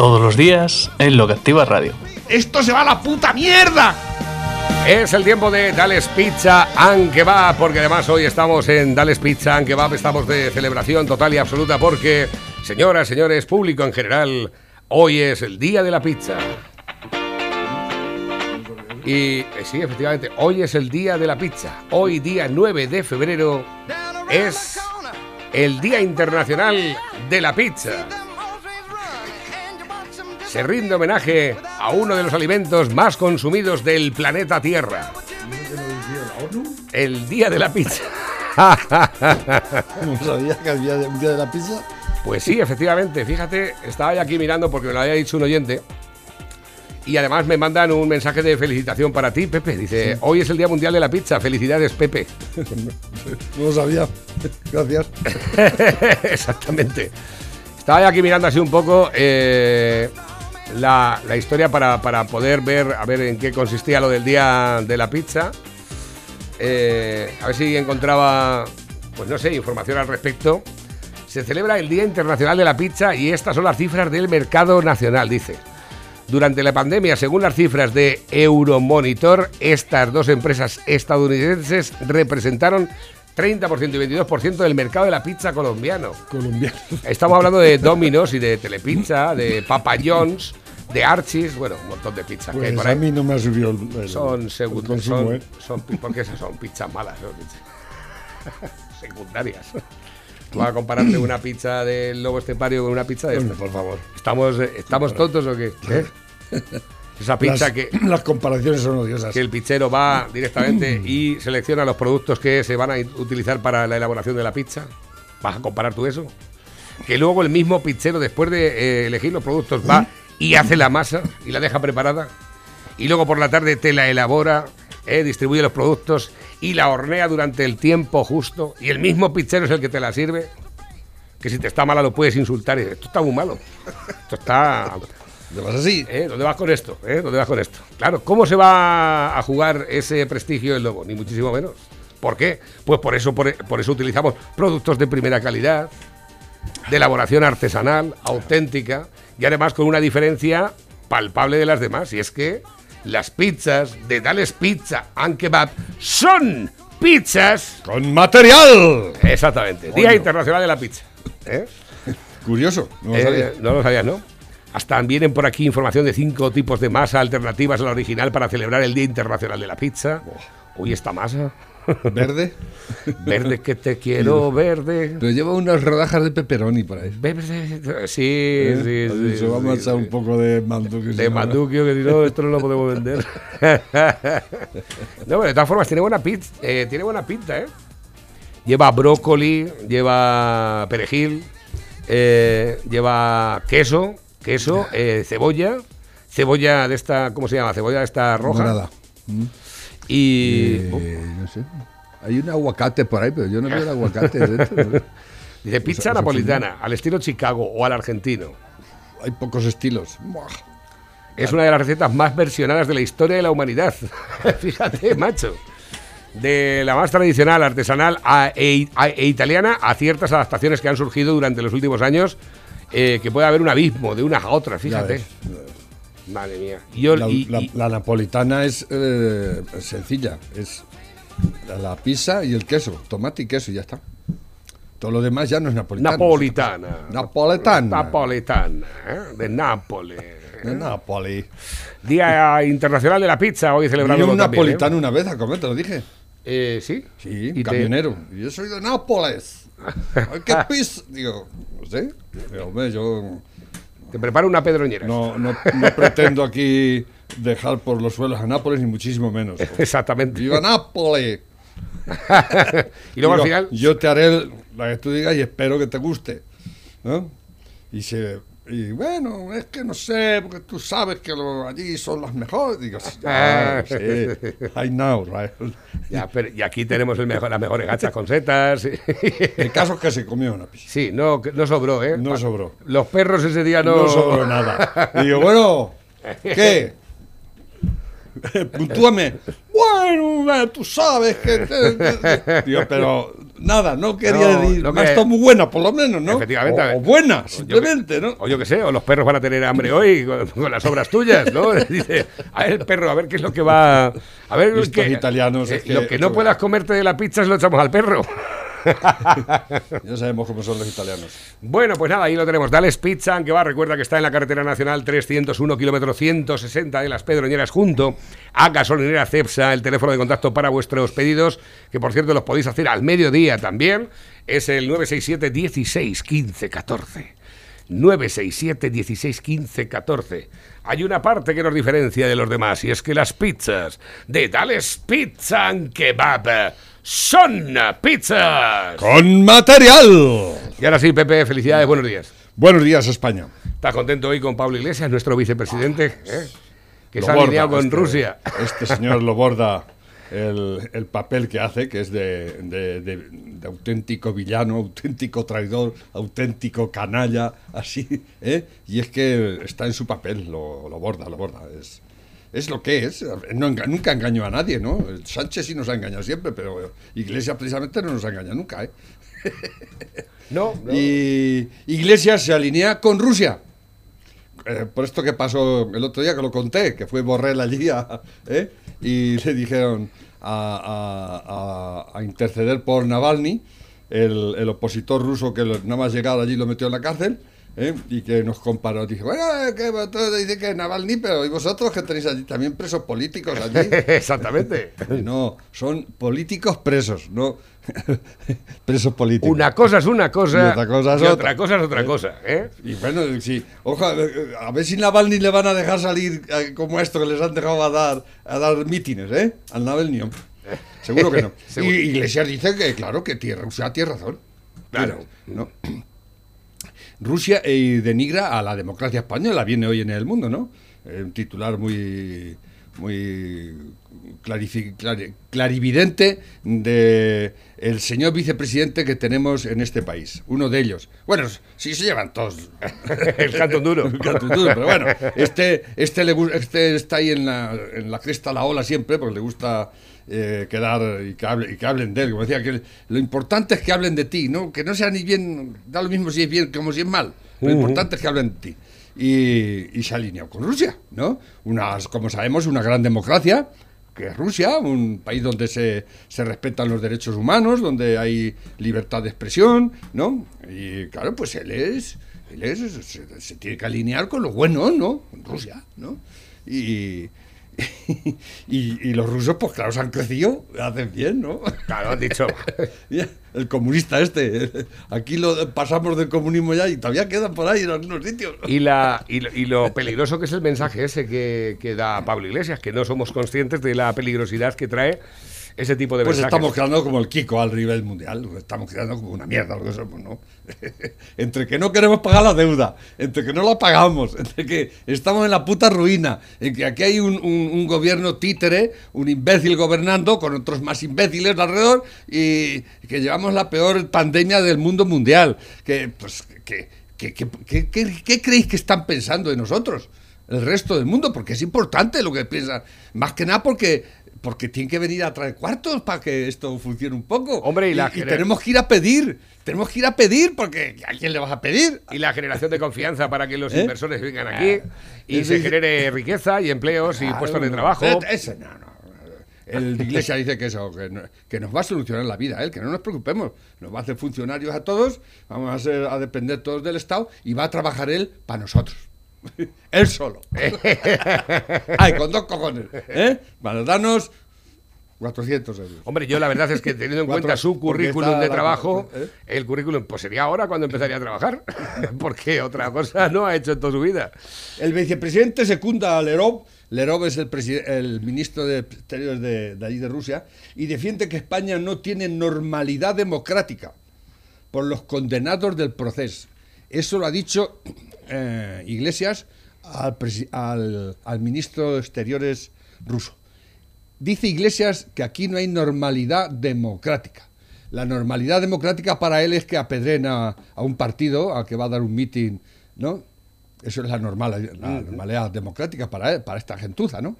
Todos los días en Lo que Activa Radio. ¡Esto se va a la puta mierda! Es el tiempo de Dales Pizza and Kebab, porque además hoy estamos en Dales Pizza and Kebab, estamos de celebración total y absoluta porque, señoras, señores, público en general, hoy es el día de la pizza. Y eh, sí, efectivamente, hoy es el día de la pizza. Hoy, día 9 de febrero, es el Día Internacional de la Pizza. Se rinde homenaje a uno de los alimentos más consumidos del planeta Tierra. El Día de la Pizza. ¿No sabía que había un día de la pizza? Pues sí, efectivamente. Fíjate, estaba ya aquí mirando porque me lo había dicho un oyente. Y además me mandan un mensaje de felicitación para ti, Pepe. Dice, hoy es el Día Mundial de la Pizza. Felicidades, Pepe. No lo sabía. Gracias. Exactamente. Estaba ya aquí mirando así un poco eh, la, la historia para, para poder ver, a ver en qué consistía lo del Día de la Pizza. Eh, a ver si encontraba, pues no sé, información al respecto. Se celebra el Día Internacional de la Pizza y estas son las cifras del mercado nacional, dice. Durante la pandemia, según las cifras de Euromonitor, estas dos empresas estadounidenses representaron 30% y 22% del mercado de la pizza colombiano. Colombiano. Estamos hablando de Domino's y de Telepizza, de Papa John's, de Archie's, bueno, un montón de pizzas que hay Pues por a ahí. mí no me ha subido el, el- Son segundos, son, ¿eh? son porque esas son pizzas malas, son pizzas secundarias. Tú vas a compararte una pizza del lobo estepario con una pizza de esta. por favor. ¿Estamos, eh, ¿estamos tontos o qué? ¿Eh? Esa pizza las, que, las comparaciones son odiosas. que el pizzero va directamente y selecciona los productos que se van a utilizar para la elaboración de la pizza. ¿Vas a comparar tú eso? Que luego el mismo pizzero, después de eh, elegir los productos, va y hace la masa y la deja preparada. Y luego por la tarde te la elabora, eh, distribuye los productos y la hornea durante el tiempo justo. Y el mismo pizzero es el que te la sirve. Que si te está mala lo puedes insultar. Y esto está muy malo. Esto está ¿Te vas así? ¿Eh? ¿Dónde vas con esto? ¿Eh? ¿Dónde vas con esto? Claro, ¿cómo se va a jugar ese prestigio del lobo? Ni muchísimo menos. ¿Por qué? Pues por eso, por, por eso utilizamos productos de primera calidad, de elaboración artesanal, auténtica, y además con una diferencia palpable de las demás. Y es que las pizzas de Dales Pizza and Kebab son pizzas. ¡Con material! Exactamente. Día Internacional de la Pizza. ¿Eh? Curioso. No lo Eh, sabía. no lo sabías, ¿no? Hasta vienen por aquí información de cinco tipos de masa alternativas a la original para celebrar el Día Internacional de la Pizza. Uy, esta masa. ¿Verde? Verde que te quiero, verde. Pero lleva unas rodajas de pepperoni por ahí. Verde. Sí, ¿Eh? sí, sí. Se va a sí, marchar sí. un poco de manduque. De manduquio, que si no, esto no lo podemos vender. no, pero de todas formas, tiene buena, pizza, eh, tiene buena pinta, ¿eh? Lleva brócoli, lleva perejil, eh, lleva queso, queso, eh, cebolla, cebolla de esta, ¿cómo se llama? Cebolla de esta roja. Morada. Y Eh, no sé. Hay un aguacate por ahí, pero yo no veo el aguacate dentro. ¿no? dice pizza napolitana, al estilo Chicago o al argentino. Hay pocos estilos. Es una de las recetas más versionadas de la historia de la humanidad. Fíjate, macho. De la más tradicional, artesanal a- e, a- e italiana a ciertas adaptaciones que han surgido durante los últimos años, eh, que puede haber un abismo de unas a otras, Ya fíjate. ves. Madre mía. Yo- La, y- la- y- la napolitana es eh, sencilla. Es la, pizza y el queso. Tomate y queso y ya está. Todo lo demás ya no es napolitano. napolitana. Napoletana. Napoletana, ¿eh? de Nápoles. De Napoli. Día Internacional de la Pizza, hoy Vine celebrado un también, ¿eh? napolitano una vez a comer, te lo dije. Eh, ¿Sí? Sí, Y te- camionero. Yo soy de Nápoles. Ay, ¿Qué pizza? Digo, no sé. Digo, hombre, yo Te preparo una pedroñera. no, no, no pretendo aquí dejar por los suelos a Nápoles, ni muchísimo menos. Exactamente. ¡Viva Nápoles! y luego al final... Yo te haré la que tú digas y espero que te guste. ¿no? Y se, Y bueno, es que no sé, porque tú sabes que lo- allí son las mejores. Digo, sí, ya, sí, I know, right? Ya, pero- y aquí tenemos el mejor, las mejores gachas con setas. El caso es que se comió una pizza. Sí, no, no sobró, ¿eh? No sobró. Los perros ese día no. No sobró nada. Y digo, bueno, ¿qué? Puntúame. Bueno, eh, tú sabes que. Digo, pero nada, no quería No, decir. no "Ma, que- está muy buena, por lo menos, ¿no? Efectivamente. O, o buena, Yo que- simplemente, ¿no? O yo qué sé, o los perros van a tener hambre hoy con, con las obras tuyas, ¿no? Dice, a ver, el perro, a ver qué es lo que va. A ver, italianos, eh, que- lo que no puedas comerte de la pizza se lo echamos al perro. Ya sabemos cómo son los italianos. Bueno, pues nada, ahí lo tenemos. Dales Pizza, aunque va, recuerda que está en la carretera nacional 301, kilómetro 160 de las Pedroñeras, junto a Gasolinera Cepsa. El teléfono de contacto para vuestros pedidos, que por cierto los podéis hacer al mediodía también, es el 967 16 15 14. 967 16 15 14. Hay una parte que nos diferencia de los demás y es que las pizzas de Dales Pizza and Kebab son pizzas. ¡Con material! Y ahora sí, Pepe, felicidades, buenos días. Buenos días, España. ¿Estás contento hoy con Pablo Iglesias, nuestro vicepresidente? ¿eh? Que Lo se ha alineado con este- Rusia. Este señor lo borda el, el papel que hace, que es de, de- de- de auténtico villano, auténtico traidor, auténtico canalla, así, ¿eh? Y es que está en su papel, lo, lo borda, lo borda. Es, es lo que es. No nunca engañó a nadie, ¿no? Sánchez sí nos ha engañado siempre, pero Iglesias precisamente no nos engaña nunca, ¿eh? No, no. Y Iglesias se alinea con Rusia. Eh, por esto que pasó el otro día, que lo conté, que fue Borrell allí a- ¿eh? y le dijeron a, a- interceder por Navalny, el, el opositor ruso que nada más llegar allí lo metió en la cárcel. ¿Eh? Y que nos comparó, dijo, bueno, eh, que todo dice que Navalny, pero ¿y vosotros que tenéis allí también presos políticos allí? Exactamente. No, son políticos presos, no presos políticos. Una cosa es una cosa Y otra cosa es y otra. otra cosa es otra cosa. ¿eh? Y bueno, sí, eh, a ver si Navalny le van a dejar salir eh, como esto que les han dejado a dar a dar mítines, ¿eh? Al Navalny. Seguro que no. y. Iglesias dice que, claro, que tierra, Rusia tiene razón. Claro. ¿no? Rusia eh, denigra a la democracia española, viene hoy en el mundo, ¿no? Eh, un titular muy muy clarividente de el señor vicepresidente que tenemos en este país, uno de ellos. Bueno, sí se llevan todos El canto duro. el canto duro, pero bueno, este, este, le, este está ahí en la, en la cresta la ola siempre, porque le gusta eh, quedar y que, hable- y que hablen de él. Como decía, que lo importante es que hablen de ti, ¿no? que no sea ni bien, da lo mismo si es bien como si es mal. Lo importante es que hablen de ti. Y, y se ha alineado con Rusia, ¿no? Una, como sabemos, una gran democracia, que es Rusia, un país donde se, se respetan los derechos humanos, donde hay libertad de expresión, ¿no? Y claro, pues él es, él es, se, se tiene que alinear con lo bueno, ¿no? Rusia, ¿no? Y, y, y los rusos, pues claro, se han crecido, hacen bien, ¿no? Claro, han dicho. El comunista este, aquí lo pasamos del comunismo ya y todavía quedan por ahí en algunos sitios. Y, la, y, lo, y lo peligroso que es el mensaje ese que, que da Pablo Iglesias, que no somos conscientes de la peligrosidad que trae ese tipo de Pues mensajes. estamos quedando como el Kiko al nivel mundial, estamos quedando como una mierda lo que somos, ¿no? entre que no queremos pagar la deuda, entre que no la pagamos, entre que estamos en la puta ruina, en que aquí hay un, un- un gobierno títere, un imbécil gobernando con otros más imbéciles alrededor y que llevamos la peor pandemia del mundo mundial. Que, pues, que, que- que- que- que- ¿Qué creéis que están pensando de nosotros? el resto del mundo, porque es importante lo que piensan. Más que nada porque, porque tienen que venir a traer cuartos para que esto funcione un poco. Hombre, y la y, tenemos que ir a pedir. Tenemos que ir a pedir porque ¿a quién le vas a pedir? Y la generación de confianza para que los ¿Eh? inversores vengan aquí y Ese se genere riqueza y empleos y puestos de trabajo. Eh, ese, no, no. El de Iglesia dice que eso, que, no- que nos va a solucionar la vida, él, que no nos preocupemos. Nos va a hacer funcionarios a todos, vamos a, ser, a depender todos del Estado y va a trabajar él para nosotros. él solo. Ay, con dos cojones. ¿eh? Para darnos 400 euros. Hombre, yo la verdad es que teniendo en Cuatro- cuenta su currículum de la- trabajo, ¿eh? el currículum, pues sería ahora cuando empezaría a trabajar. Porque otra cosa no ha hecho en toda su vida. El vicepresidente secunda a Lerov. Lerov es el, el ministro de Exteriores de, de allí de Rusia y defiende que España no tiene normalidad democrática por los condenados del proceso. Eso lo ha dicho eh, Iglesias al, al- al ministro de Exteriores ruso. Dice Iglesias que aquí no hay normalidad democrática. La normalidad democrática para él es que apedren a, a un partido, a que va a dar un mitin, ¿no? Eso es la, normal, la normalidad democrática para él, para esta gentuza, ¿no?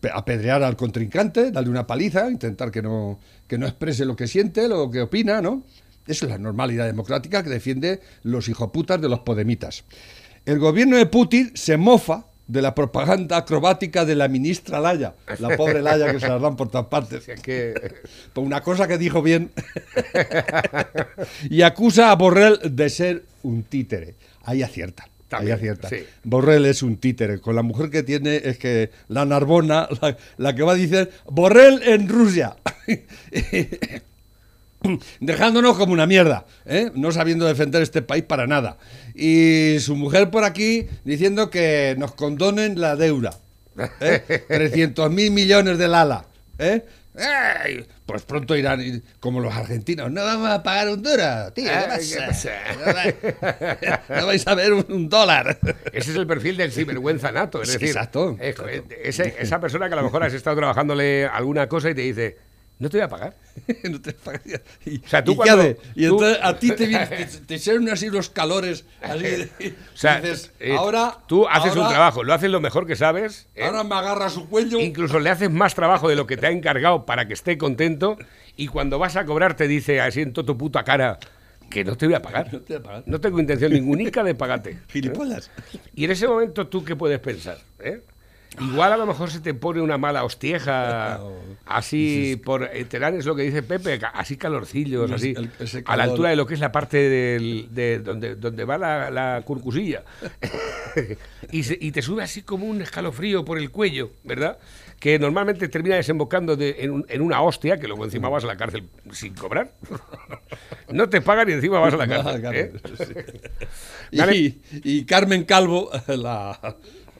Pe- Apedrear al contrincante, darle una paliza, intentar que no, que no exprese lo que siente, lo que opina, ¿no? Eso es la normalidad democrática que defiende los hijoputas de los podemitas. El gobierno de Putin se mofa de la propaganda acrobática de la ministra Laya, la pobre Laya que se la dan por todas partes Es que por una cosa que dijo bien y acusa a Borrell de ser un títere. Ahí acierta. También, ahí acierta. sí. Borrell es un títere. Con la mujer que tiene es que la Narbona, la, la que va a decir Borrell en Rusia. Dejándonos como una mierda, ¿eh? no sabiendo defender este país para nada. Y su mujer por aquí diciendo que nos condonen la deuda. ¿eh? 300 mil millones del ala. ¿eh? ¡Ay! Pues pronto irán, como los argentinos, no vamos a pagar un dólar, tío, ¿qué Ay, ¿qué pasa? No, va- no vais a ver un, dólar. ese es el perfil del sinvergüenza nato. Es decir, exacto. eh, ese- esa persona que a lo mejor has estado trabajándole alguna cosa y te dice, no te voy a pagar. No te pagas. y, O sea, tú ¿y cuando-? Y tú- entonces a ti te, te, te salen así los calores. Así, O sea, dices, eh, ahora, tú haces ahora- un trabajo, lo haces lo mejor que sabes. ¿eh? Ahora me agarra su cuello. Incluso le haces más trabajo de lo que te ha encargado para que esté contento y cuando vas a cobrar te dice así en toda tu puta cara que no te voy a pagar. No te voy a pagar. No tengo intención ningunica de pagarte. ¿eh? Gilipollas. Y en ese momento tú qué puedes pensar, ¿eh? Igual a lo mejor se te pone una mala hostieja, así por eh, terán es lo que dice Pepe, así calorcillos, así, el- a la altura de lo que es la parte del- de donde, donde va la, la curcusilla. y, se- y te sube así como un escalofrío por el cuello, ¿verdad? Que normalmente termina desembocando de- en, en una hostia, que luego encima vas a la cárcel sin cobrar. no te pagan y encima vas a la cárcel. ¿eh? Y, y Carmen Calvo, la,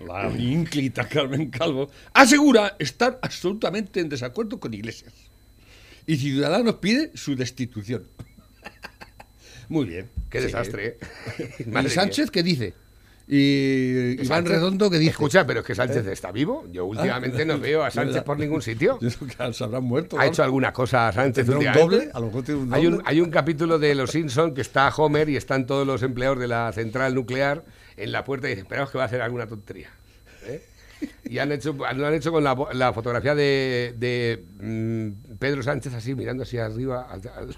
la ínclita Carmen Calvo, asegura estar absolutamente en desacuerdo con Iglesias. Y Ciudadanos pide su destitución. Muy bien. Qué desastre. ¿eh? ¿Y Sánchez qué dice? Y Iván Sánchez? Redondo qué dice? Escucha, pero es que Sánchez está vivo. Yo últimamente no veo a Sánchez por ningún sitio. Que se habrán muerto. ¿Ha hecho alguna cosa Sánchez ¿Tendrá un doble? A lo mejor tiene un Hay un, doble. hay un capítulo de Los Simpson que está Homer y están todos los empleados de la central nuclear en la puerta y dicen, esperamos que va a hacer alguna tontería. ¿eh? Y han hecho, lo han hecho con la, la fotografía de, de, mm, Pedro Sánchez así, mirando así arriba al, al-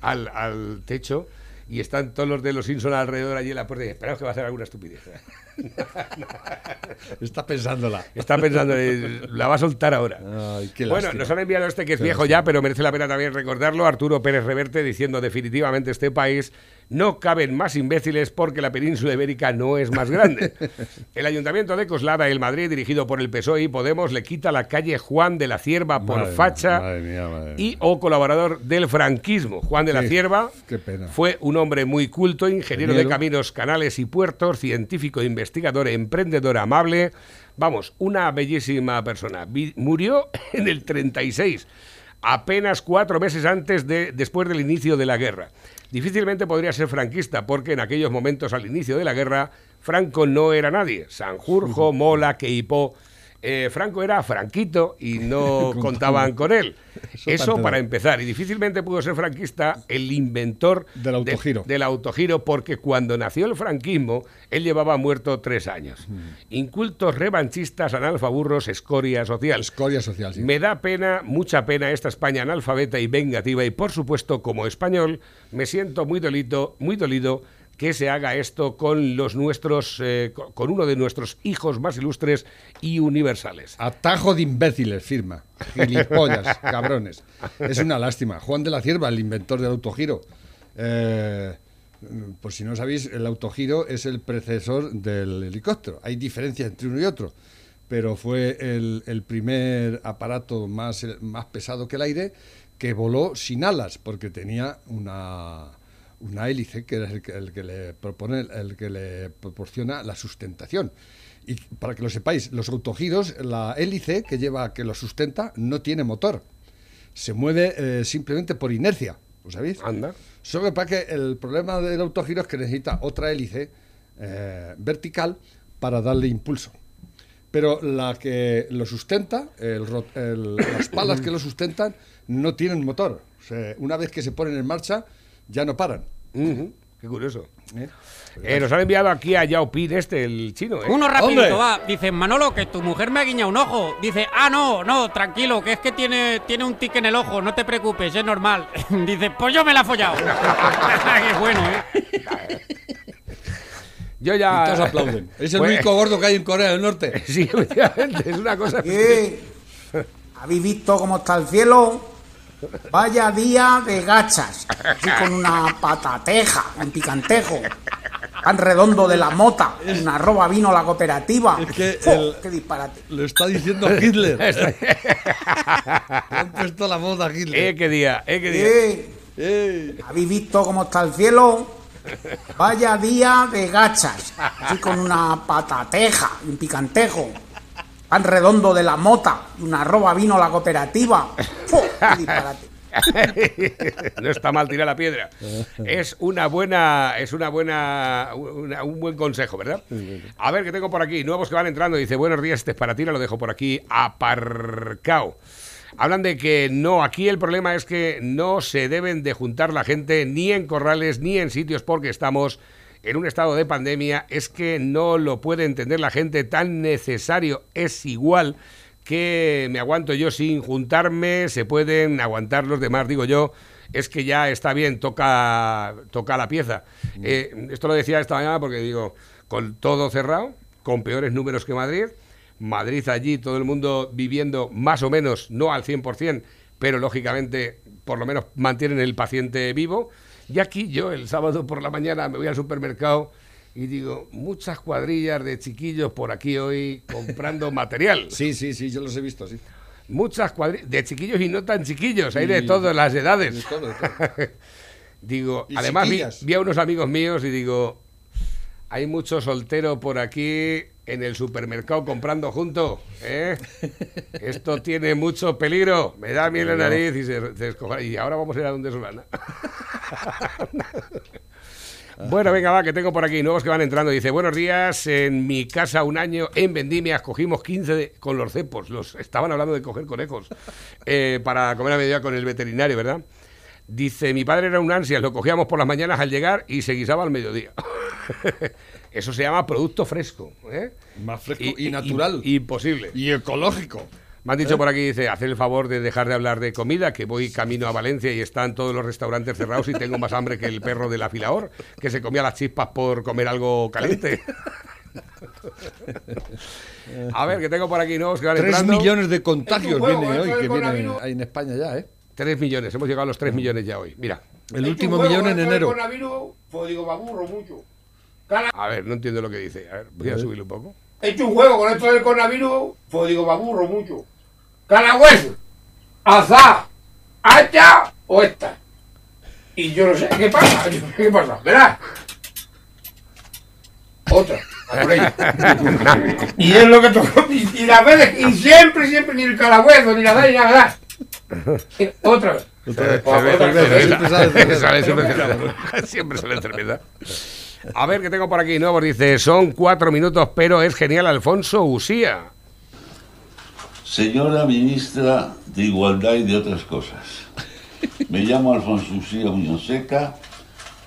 al- al techo. Y están todos los de los Simpson alrededor allí en la puerta y dicen, esperamos que va a hacer alguna estupidez. Está pensándola. Está pensando, eh, la va a soltar ahora. Ay, bueno, lástima. nos han enviado este que es viejo ya, pero merece la pena también recordarlo. Arturo Pérez Reverte diciendo definitivamente este país no caben más imbéciles porque la península ibérica no es más grande. El ayuntamiento de Coslada, el Madrid, dirigido por el PSOE y Podemos, le quita la calle Juan de la Cierva por Madre facha madre mía, madre mía. y o colaborador del franquismo. Juan de la Cierva fue un hombre muy culto, ingeniero de caminos, canales y puertos, científico, investigador, emprendedor amable. Vamos, una bellísima persona. Murió en el 36, apenas cuatro meses antes de, después del inicio de la guerra. Difícilmente podría ser franquista, porque en aquellos momentos al inicio de la guerra, Franco no era nadie. Sanjurjo, Mola, Queipó. Eh, Franco era Franquito y no Con contaban con él. Eso para empezar. Y difícilmente pudo ser franquista el inventor Del autogiro. del autogiro, porque cuando nació el franquismo, él llevaba muerto tres años. Incultos, revanchistas, analfaburros, escoria social. Escoria social, sí. Me da pena, mucha pena esta España analfabeta y vengativa y por supuesto como español me siento muy dolido, muy dolido que se haga esto con los nuestros, eh, co- con uno de nuestros hijos más ilustres y universales. Atajo de imbéciles, firma. Gilipollas, cabrones. Es una lástima. Juan de la Cierva, el inventor del autogiro. Eh, por si no sabéis, el autogiro es el predecesor del helicóptero. Hay diferencia entre uno y otro, pero fue el, el primer aparato más, más pesado que el aire que voló sin alas, porque tenía una, una hélice que es el que, el que le propone, el que le proporciona la sustentación. Y para que lo sepáis, los autogiros, la hélice que lleva, que lo sustenta, no tiene motor. Se mueve eh, simplemente por inercia, ¿lo sabéis? Anda. Solo que pasa que el problema del autogiro es que necesita otra hélice eh, vertical para darle impulso. Pero la que lo sustenta, el el- las palas que lo sustentan, no tienen motor. O sea, una vez que se ponen en marcha, ya no paran. Qué curioso. ¿eh? Eh, nos han enviado aquí a Yao Pin este, el chino. ¿eh? Uno rapidito, Hombre. va. Dice, Manolo, que tu mujer me ha guiñado un ojo. Dice, ah, no, no, tranquilo, que es que tiene, tiene un tic en el ojo, no te preocupes, es normal. Dice, pues yo me la he follado. Qué bueno, ¿eh? Yo Y ya. todos aplauden. Es el Pues- único gordo que hay en Corea del Norte. Sí, efectivamente, es una cosa. ¿Qué? ¿Habéis visto cómo está el cielo? Vaya día de gachas. Así con una patateja, un picantejo. Pan redondo de la mota. Una arroba vino la cooperativa. Es que ¡Fu! el- ¡Qué disparate! Lo está diciendo Hitler. Le han puesto la voz a Eh, Hitler. qué día, eh, qué día. Eh, ¿Habéis visto cómo está el cielo? Vaya día de gachas. Así con una patateja, un picantejo. Pan redondo de la mota. Una arroba vino la cooperativa. No está mal tirar la piedra. Es una buena, es una buena, una- un buen consejo, ¿verdad? A ver, ¿qué tengo por aquí? Nuevos que van entrando. Dice, buenos días, este es para ti, lo dejo por aquí aparcado. Hablan de que no, aquí el problema es que no se deben de juntar la gente ni en corrales ni en sitios porque estamos en un estado de pandemia. Es que no lo puede entender la gente, tan necesario es igual que me aguanto yo sin juntarme, se pueden aguantar los demás, digo yo, es que ya está bien, toca, toca la pieza. Eh, esto lo decía esta mañana porque digo, con todo cerrado, con peores números que Madrid, Madrid allí, todo el mundo viviendo más o menos, no al 100%, pero lógicamente por lo menos mantienen el paciente vivo. Y aquí yo el sábado por la mañana me voy al supermercado y digo, muchas cuadrillas de chiquillos por aquí hoy comprando material. sí, sí, sí, yo los he visto, sí. Muchas cuadrillas de chiquillos y no tan chiquillos, hay de todas las De edades. todo, de todo. Digo, Y además vi a unos amigos míos y digo, hay mucho soltero por aquí en el supermercado comprando junto, ¿eh? Esto tiene mucho peligro, me da miel la nariz y se, se escoja- Y ahora vamos a ir a donde Solana. Bueno, venga, va, que tengo por aquí nuevos que van entrando. Dice, buenos días, en mi casa un año en Vendimias cogimos 15 de- con los cepos. Los, estaban hablando de coger conejos eh, para comer a mediodía con el veterinario, ¿verdad? Dice, mi padre era un ansias, lo cogíamos por las mañanas al llegar y se guisaba al mediodía. Eso se llama producto fresco. ¿eh? Más fresco y, natural. y- imposible. y ecológico. Me han dicho por aquí, dice, hacer el favor de dejar de hablar de comida, que voy camino a Valencia y están todos los restaurantes cerrados y tengo más hambre que el perro del afilador, que se comía las chispas por comer algo caliente. A ver, que tengo por aquí nuevos que van Tres entrando. millones de contagios Es un juego, viene esto hoy, que vienen en España ya, ¿eh? Tres millones, hemos llegado a los tres millones ya hoy. Mira, El último juego millón en esto del enero. coronavirus, Pues digo, me aburro mucho. A ver, no entiendo lo que dice. A ver, voy a subirlo un poco. He hecho un juego con esto del coronavirus, pues digo, me aburro mucho. Calagüeso, azar, hacha o esta. Y yo no sé qué pasa, yo qué pasa. Verás. Otra, a por ella. y es lo que tocó. Y, y las veces, y siempre, siempre, ni el calagüeso, ni la da, ni nada. Otra vez. Otra vez. Siempre sale. Sale siempre sale cerveza. A ver, que tengo por aquí nuevos. Dice, son cuatro minutos, pero es genial Alfonso Usía. Señora ministra de Igualdad y de otras cosas, me llamo Alfonso Usía Muñoz-Seca,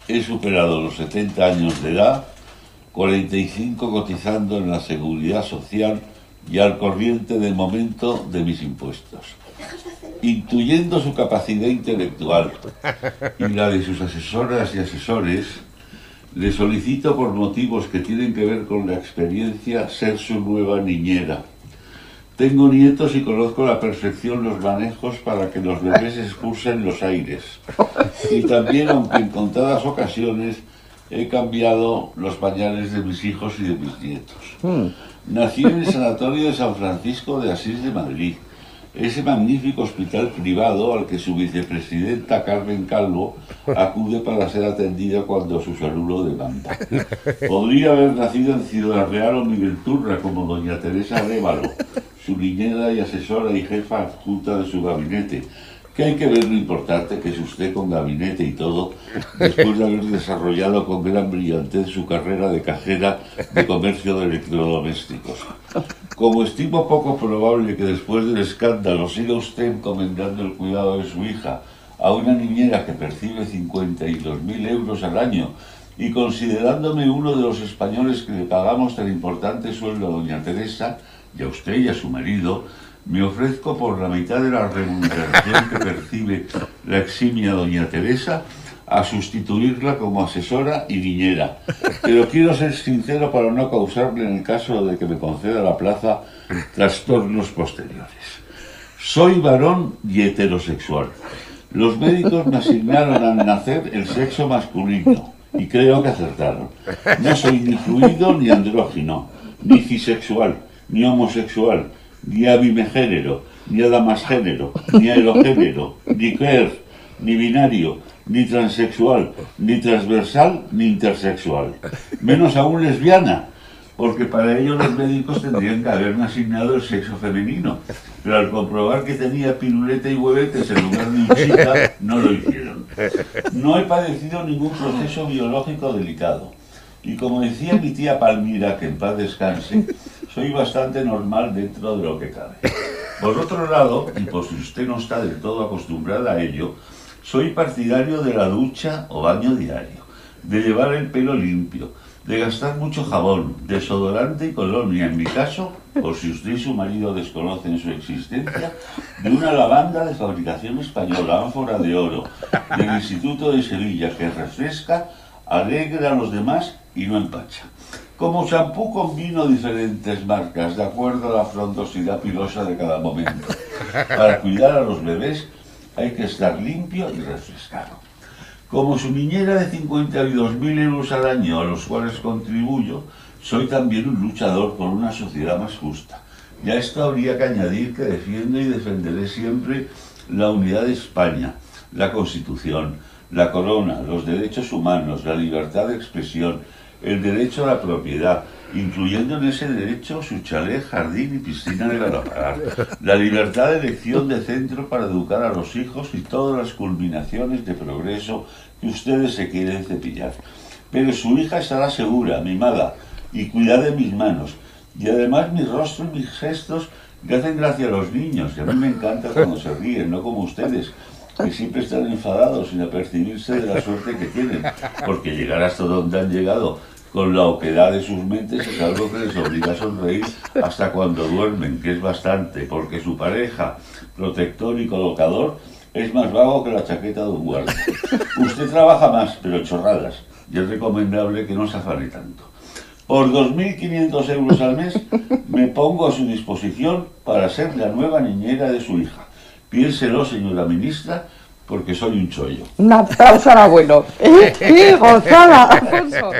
he superado los 70 años de edad, 45 cotizando en la seguridad social y al corriente de momento de mis impuestos. Intuyendo su capacidad intelectual y la de sus asesoras y asesores, le solicito por motivos que tienen que ver con la experiencia ser su nueva niñera. Tengo nietos y conozco a la perfección los manejos para que los bebés expulsen los aires. Y también, aunque en contadas ocasiones, he cambiado los pañales de mis hijos y de mis nietos. Nací en el Sanatorio de San Francisco de Asís de Madrid, ese magnífico hospital privado al que su vicepresidenta Carmen Calvo acude para ser atendida cuando su salud lo demanda. Podría haber nacido en Ciudad Real o Miguel Turra como doña Teresa Révalo, su niñera y asesora y jefa adjunta de su gabinete, que hay que ver lo importante que es usted con gabinete y todo, después de haber desarrollado con gran brillantez su carrera de cajera de comercio de electrodomésticos. Como estimo poco probable que después del escándalo siga usted encomendando el cuidado de su hija a una niñera que percibe 52.000 euros al año y considerándome uno de los españoles que le pagamos tan importante sueldo a doña Teresa, y a usted y a su marido, me ofrezco por la mitad de la remuneración que percibe la eximia doña Teresa a sustituirla como asesora y niñera. Pero quiero ser sincero para no causarle en el caso de que me conceda la plaza trastornos posteriores. Soy varón y heterosexual. Los médicos me asignaron al nacer el sexo masculino y creo que acertaron. No soy ni fluido ni andrógino, ni cisexual, ni homosexual, ni abimegénero, ni adamasgénero, ni aerogénero, ni queer, ni binario, ni transexual, ni transversal, ni intersexual. Menos aún lesbiana, porque para ello los médicos tendrían que haberme asignado el sexo femenino. Pero al comprobar que tenía piruleta y huevetes en lugar de un chica, no lo hicieron. No he padecido ningún proceso biológico delicado. Y como decía mi tía Palmira, que en paz descanse, soy bastante normal dentro de lo que cabe. Por otro lado, y por si usted no está del todo acostumbrada a ello, soy partidario de la ducha o baño diario, de llevar el pelo limpio, de gastar mucho jabón, desodorante y colonia, en mi caso, por si usted y su marido desconocen su existencia, de una lavanda de fabricación española, ánfora de oro, del Instituto de Sevilla, que refresca, alegra a los demás y no empacha. Como champú combino diferentes marcas de acuerdo a la frondosidad pilosa de cada momento. Para cuidar a los bebés hay que estar limpio y refrescado. Como su niñera de 52.000 euros al año a los cuales contribuyo, soy también un luchador por una sociedad más justa. Y a esto habría que añadir que defiendo y defenderé siempre la unidad de España, la Constitución, la corona, los derechos humanos, la libertad de expresión, el derecho a la propiedad, incluyendo en ese derecho su chalet, jardín y piscina de Galapagar, la libertad de elección de centro para educar a los hijos y todas las culminaciones de progreso que ustedes se quieren cepillar. Pero su hija estará segura, mimada, y cuida de mis manos. Y además mi rostro y mis gestos le hacen gracia a los niños, y a mí me encanta cuando se ríen, no como ustedes, que siempre están enfadados sin apercibirse de la suerte que tienen, porque llegar hasta donde han llegado con la oquedad de sus mentes es algo que les obliga a sonreír hasta cuando duermen, que es bastante, porque su pareja, protector y colocador, es más vago que la chaqueta de un guardia. Usted trabaja más, pero chorradas, y es recomendable que no se afane tanto. Por 2.500 euros al mes me pongo a su disposición para ser la nueva niñera de su hija. Piénselo, señora ministra, porque soy un chollo. Un aplauso al abuelo. ¡Qué gozada, Alfonso!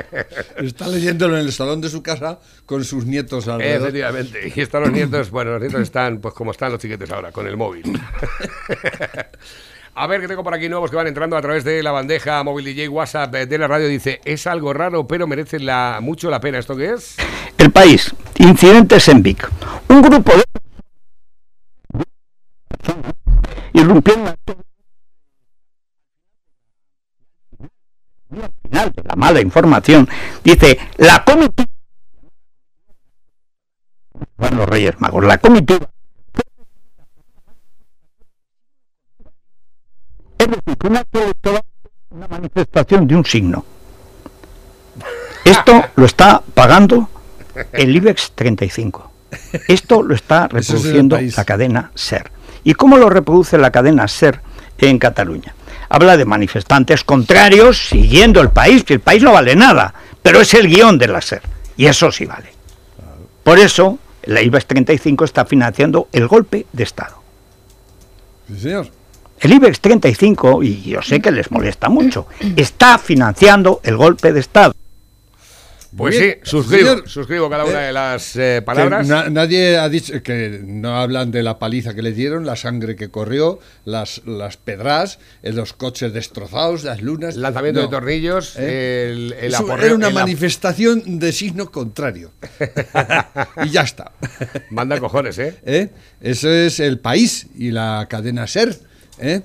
Está leyéndolo en el salón de su casa con sus nietos alrededor. Efectivamente. Y están los nietos, bueno, los nietos están pues como están los chiquetes ahora, con el móvil. A ver, que tengo por aquí nuevos que van entrando a través de la bandeja móvil DJ WhatsApp de la radio. Dice, es algo raro, pero merece la, mucho la pena. ¿Esto qué es? El país. Incidentes en Vic. Un grupo de irrumpió en la al final de la mala información, dice la comitiva bueno, los Reyes Magos, la comitiva es decir, una electoral una manifestación de un signo. Esto lo está pagando el IBEX 35. Esto lo está es reproduciendo la cadena SER. ¿Y cómo lo reproduce la cadena SER en Cataluña? Habla de manifestantes contrarios siguiendo el país, que el país no vale nada, pero es el guion de la SER. Y eso sí vale. Por eso, la IBEX 35 está financiando el golpe de Estado. Sí, señor. El IBEX 35, y yo sé que les molesta mucho, está financiando el golpe de Estado. Pues Bien, sí, suscribo, señor. suscribo cada una Eh, de las eh, palabras. na- nadie ha dicho que no hablan de la paliza que le dieron, la sangre que corrió, las, las pedras, eh, los coches destrozados, las lunas. Lanzamiento No. de tornillos, ¿Eh? el, el Eso aporreo- era una el manifestación de signo contrario. y ya está. Manda cojones, ¿eh? ¿Eh? Eso es el país y la cadena SER ¿eh?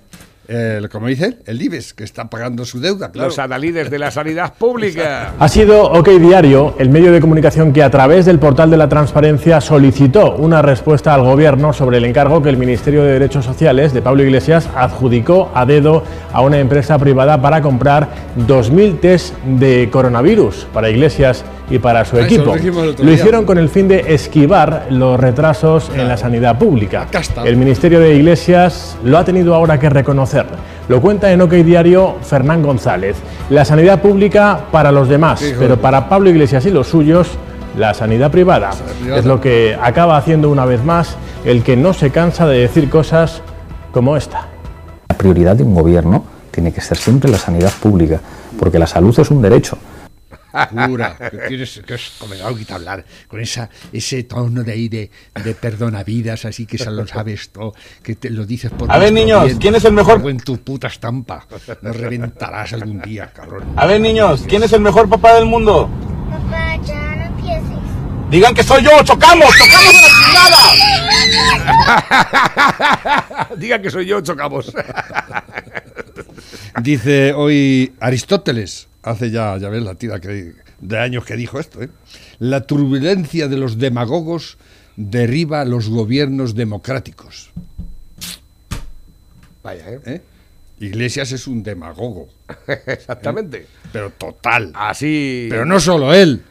Como dice el IBEX, que está pagando su deuda, claro. Los adalides de la sanidad pública. Ha sido OK Diario el medio de comunicación que a través del portal de la transparencia solicitó una respuesta al gobierno sobre el encargo que el Ministerio de Derechos Sociales de Pablo Iglesias adjudicó a dedo a una empresa privada para comprar 2.000 test de coronavirus para Iglesias y para su Ah, equipo. lo hicieron con el fin de esquivar los retrasos en la sanidad pública. El Ministerio de Iglesias lo ha tenido ahora que reconocer. Lo cuenta en OK Diario Fernán González. La sanidad pública para los demás, hijo pero de- para Pablo Iglesias y los suyos, la sanidad privada. privada. Es lo que acaba haciendo una vez más el que no se cansa de decir cosas como esta. La prioridad de un gobierno tiene que ser siempre la sanidad pública, porque la salud es un derecho. Pura, que tienes que es como que hablar con esa ese tono de ahí de, de perdonavidas, así que se lo sabes todo, que te lo dices por A ver, niños, bien. ¿quién es el mejor? En tu puta estampa. Nos reventarás algún día, cabrón. A ver, niños, ¿quién es el mejor papá del mundo? Papá, ya no empieces. Digan que soy yo, chocamos, chocamos a la chingada. Diga que soy yo, chocamos. Dice hoy Aristóteles, hace ya, ya ves la tira que, de años que dijo esto, ¿eh? la turbulencia de los demagogos derriba los gobiernos democráticos. Vaya, ¿eh? ¿eh? Iglesias es un demagogo, Exactamente. pero total. Así. Pero no solo él,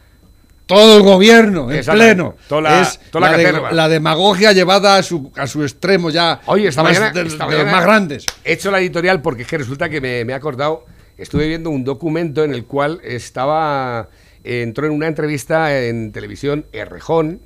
todo el gobierno en pleno. Toda la- es toda la de- caterva. la demagogia llevada a su, a su extremo ya Oye, esta más mañana, de, esta de los más grandes. He hecho la editorial porque es que resulta que me, me he acordado. Estuve viendo un documento en el cual estaba. eh, entró en una entrevista en televisión Errejón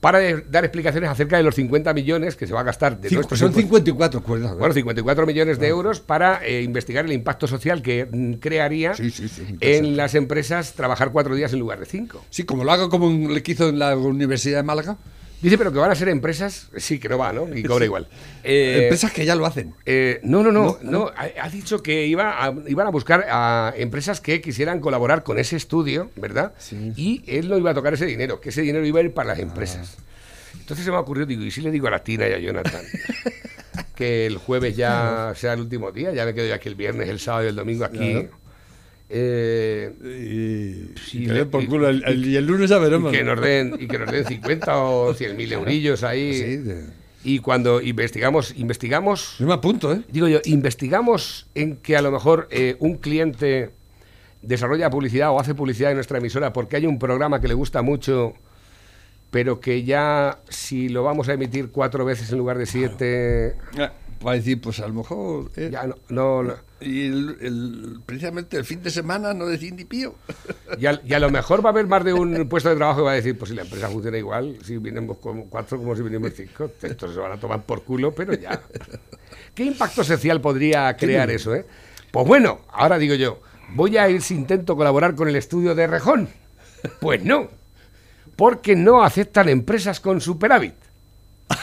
para dar explicaciones acerca de los 50 millones que se va a gastar de Cinco- son impuestos. 54, cuidado, ¿eh? Bueno, 54 millones de euros para eh, investigar el impacto social que mm, crearía Sí, sí, sí, muy interesante. en las empresas trabajar cuatro días en lugar de cinco. Sí, como lo hago como le quiso en la Universidad de Málaga. Dice, pero que van a ser empresas, sí, que no va, ¿no? Y cobra Sí. igual. Eh, Empresas que ya lo hacen. eh, no, no, no, No, no, Ha, ha dicho que iba a- iban a buscar a empresas que quisieran colaborar con ese estudio, ¿verdad? Y él no iba a tocar ese dinero, que ese dinero iba a ir para las empresas. Entonces se me ha ocurrido, digo, ¿y si le digo a la Tina y a Jonathan que el jueves ya sea el último día? Ya me quedo yo aquí el viernes, el sábado y el domingo aquí. Claro. Eh, Y, que por culo el, el- y el lunes ya veremos. y que nos den y que nos den 50 o 100 mil eurillos ahí. Sí, de- Y cuando investigamos, investigamos Yo me apunto, ¿eh? Digo yo, investigamos en que a lo mejor eh, un cliente desarrolla publicidad o hace publicidad en nuestra emisora porque hay un programa que le gusta mucho, pero que ya si lo vamos a emitir cuatro veces en lugar de siete, Va a decir, pues a lo mejor. ¿eh? ya no, no- no- Y el, el- precisamente el fin de semana no decís ni pío. y, a, y a lo mejor va a haber más de un puesto de trabajo que va a decir, pues si la empresa funciona igual, si vinimos como cuatro como si vinimos cinco, estos se van a tomar por culo, pero ya. ¿Qué impacto social podría crear eso, eh? Pues bueno, ahora digo yo, voy a ir si intento colaborar con el estudio de Rejón. Pues no, porque no aceptan empresas con superávit.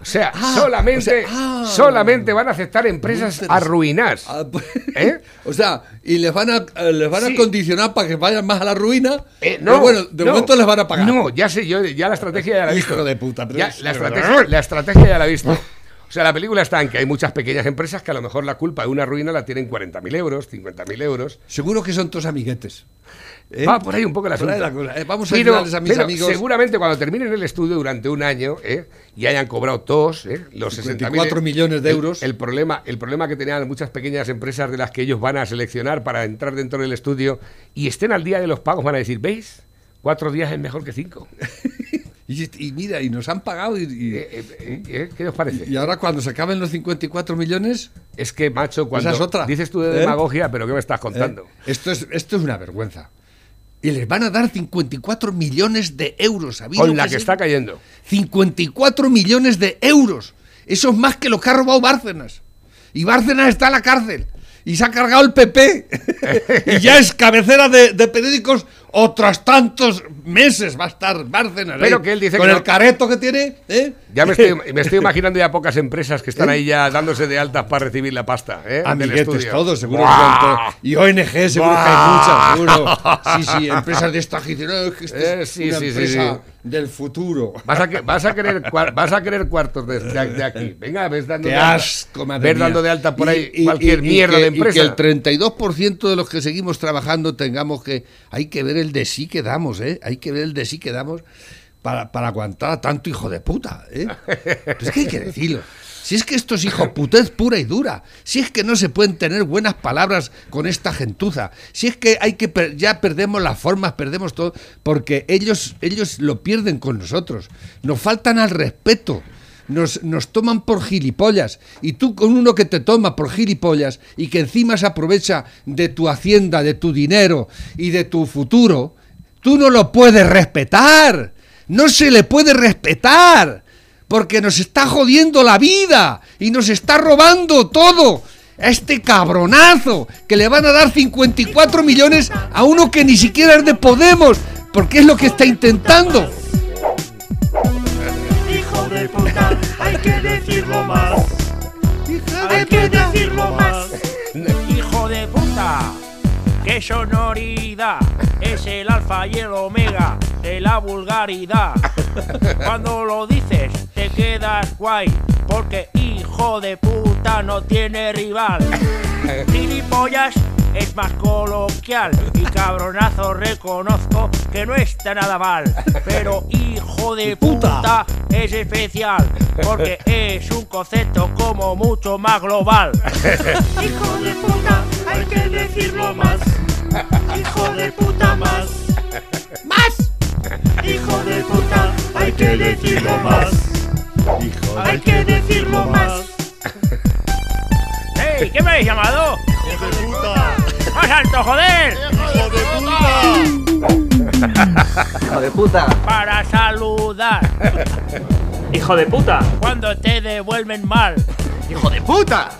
O sea, solamente, o sea, ah. solamente van a aceptar empresas arruinadas. Ah, pues- ¿Eh? O sea, y les van a, eh, les van Sí. a condicionar para que vayan más a la ruina. Eh, pero bueno, de no, momento les van a pagar. No, ya sé yo, ya la estrategia ya la he visto. Hijo de puta, Ya, la, estrategia, la estrategia ya la he visto. O sea, la película está en que hay muchas pequeñas empresas que a lo mejor la culpa de una ruina la tienen 40.000 euros, 50.000 euros. Seguro que son todos amiguetes. ¿Eh? Va por ahí un poco la. Eh, vamos a Pero- a mis pero amigos. Seguramente cuando terminen el estudio durante un año ¿eh? y hayan cobrado todos ¿eh? los 54 60.000 millones de euros. El, problema, el problema que tenían muchas pequeñas empresas de las que ellos van a seleccionar para entrar dentro del estudio y estén al día de los pagos van a decir, ¿veis? Cuatro días es mejor que cinco. Y, y mira, y nos han pagado. Y, y- ¿Qué os parece? y ahora cuando se acaben los 54 millones. Es que, macho, cuando Esa es otra. dices tú de demagogia, pero ¿qué me estás contando? Esto, es, esto es una vergüenza. Y les van a dar 54 millones de euros. ¿sabéis lo Con la que está cayendo. 54 millones de euros. Eso es más que lo que ha robado Bárcenas. Y Bárcenas está en la cárcel. Y se ha cargado el PP. y ya es cabecera de, de periódicos otros tantos meses va a estar Bárcenas. Pero ahí, que él dice Con que el no- careto que tiene. ¿eh? Ya me estoy, me estoy imaginando ya pocas empresas que están ahí ya dándose de altas para recibir la pasta. ¿eh? Amiguetes todos, seguro que. Y ONG, seguro que hay muchas, seguro. Sí, sí, empresas de esta no, es que este Eh, sí, una sí, sí, sí. Del futuro. Vas a, que- vas a querer vas a querer cuartos de, de- de aquí. Venga, ves dando Qué de alta- asco, madre ves dando de alta por Y- ahí y- cualquier y- mierda que- de Y que empresa. el 32% de los que seguimos trabajando tengamos que. Hay que ver el de sí que damos, ¿eh? Hay que ver el de sí que damos para, para aguantar a tanto hijo de puta, ¿eh? Pero es que hay que decirlo. Si es que esto es hijo putez pura y dura. Si es que no se pueden tener buenas palabras con esta gentuza. Si es que hay que per- ya perdemos las formas, perdemos todo, porque ellos, ellos lo pierden con nosotros. Nos faltan al respeto. Nos, nos toman por gilipollas. Y tú con uno que te toma por gilipollas y que encima se aprovecha de tu hacienda, de tu dinero y de tu futuro, tú no lo puedes respetar. No se le puede respetar. Porque nos está jodiendo la vida y nos está robando todo. A este cabronazo que le van a dar 54 millones a uno que ni siquiera es de Podemos. Porque es lo que está intentando. Hijo de puta, hay que decirlo más. Hay que decirlo más. Hijo de puta, qué sonoridad. Es el alfa y el omega de la vulgaridad. Cuando lo dices te quedas guay, porque hijo de puta no tiene rival. Gilipollas es más coloquial y cabronazo reconozco que no está nada mal. Pero hijo de puta es especial, porque es un concepto como mucho más global. Hijo de puta, hay que decirlo más. Hijo de puta más. ¡Más! Hijo de puta, hay que decirlo más. Hijo Hay que decirlo más. ¡Ey! ¿Qué me habéis llamado? Hijo de puta. ¡Más alto, joder! Hijo de puta. ¡Hijo de puta! Para saludar. ¡Hijo de puta! Cuando te devuelven mal. ¡Hijo de puta!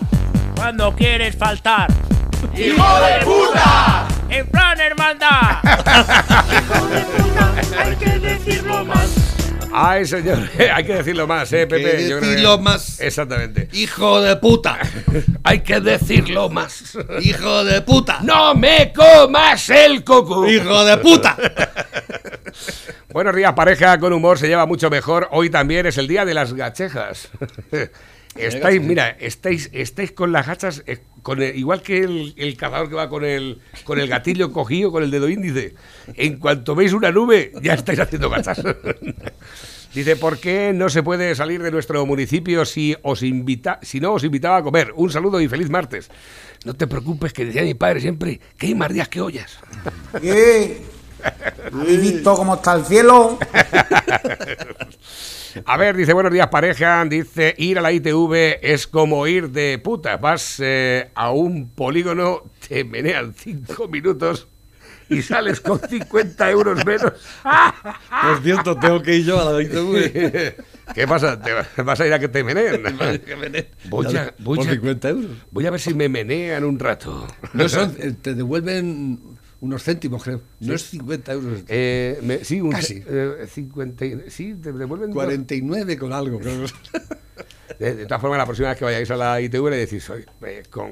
Cuando quieres faltar. ¡Hijo de puta! ¡En plan hermandad! Hijo de puta, Ay, señor, hay que decirlo más, ¿eh, Pepe? que decirlo más. Exactamente. Hijo de puta. Hay que decirlo más. Hijo de puta. ¡No me comas el coco! Hijo de puta. Buenos días, pareja con humor se lleva mucho mejor. Hoy también es el día de las gachejas. Estáis, mira, estáis, estáis con las gachas, eh, con el- igual que el, el cazador que va con el, con el gatillo cogido, con el dedo índice. En cuanto veis una nube, ya estáis haciendo gachas. Dice, ¿por qué no se puede salir de nuestro municipio si, os invita, si no os invitaba a comer? Un saludo y feliz martes. No te preocupes, que decía mi padre siempre, que hay más días que ollas. ¿Qué? ¿Habéis visto cómo está el cielo? A ver, dice, buenos días pareja, dice, ir a la ITV es como ir de puta, vas eh, a un polígono, te menean cinco minutos y sales con 50 euros menos. Por cierto, tengo que ir yo a la ITV. ¿Qué pasa? ¿Te vas a ir a que te meneen? Voy a, voy, por a, 50 euros. voy a ver si me menean un rato. No son, eh, te devuelven unos céntimos, creo. No es 50 euros. Eh, me- sí, un, Casi. eh, 50, y- sí, te devuelven dos. 49 con algo. creo. De, de todas formas, la próxima vez que vayáis a la ITV le decís, oye, eh, con...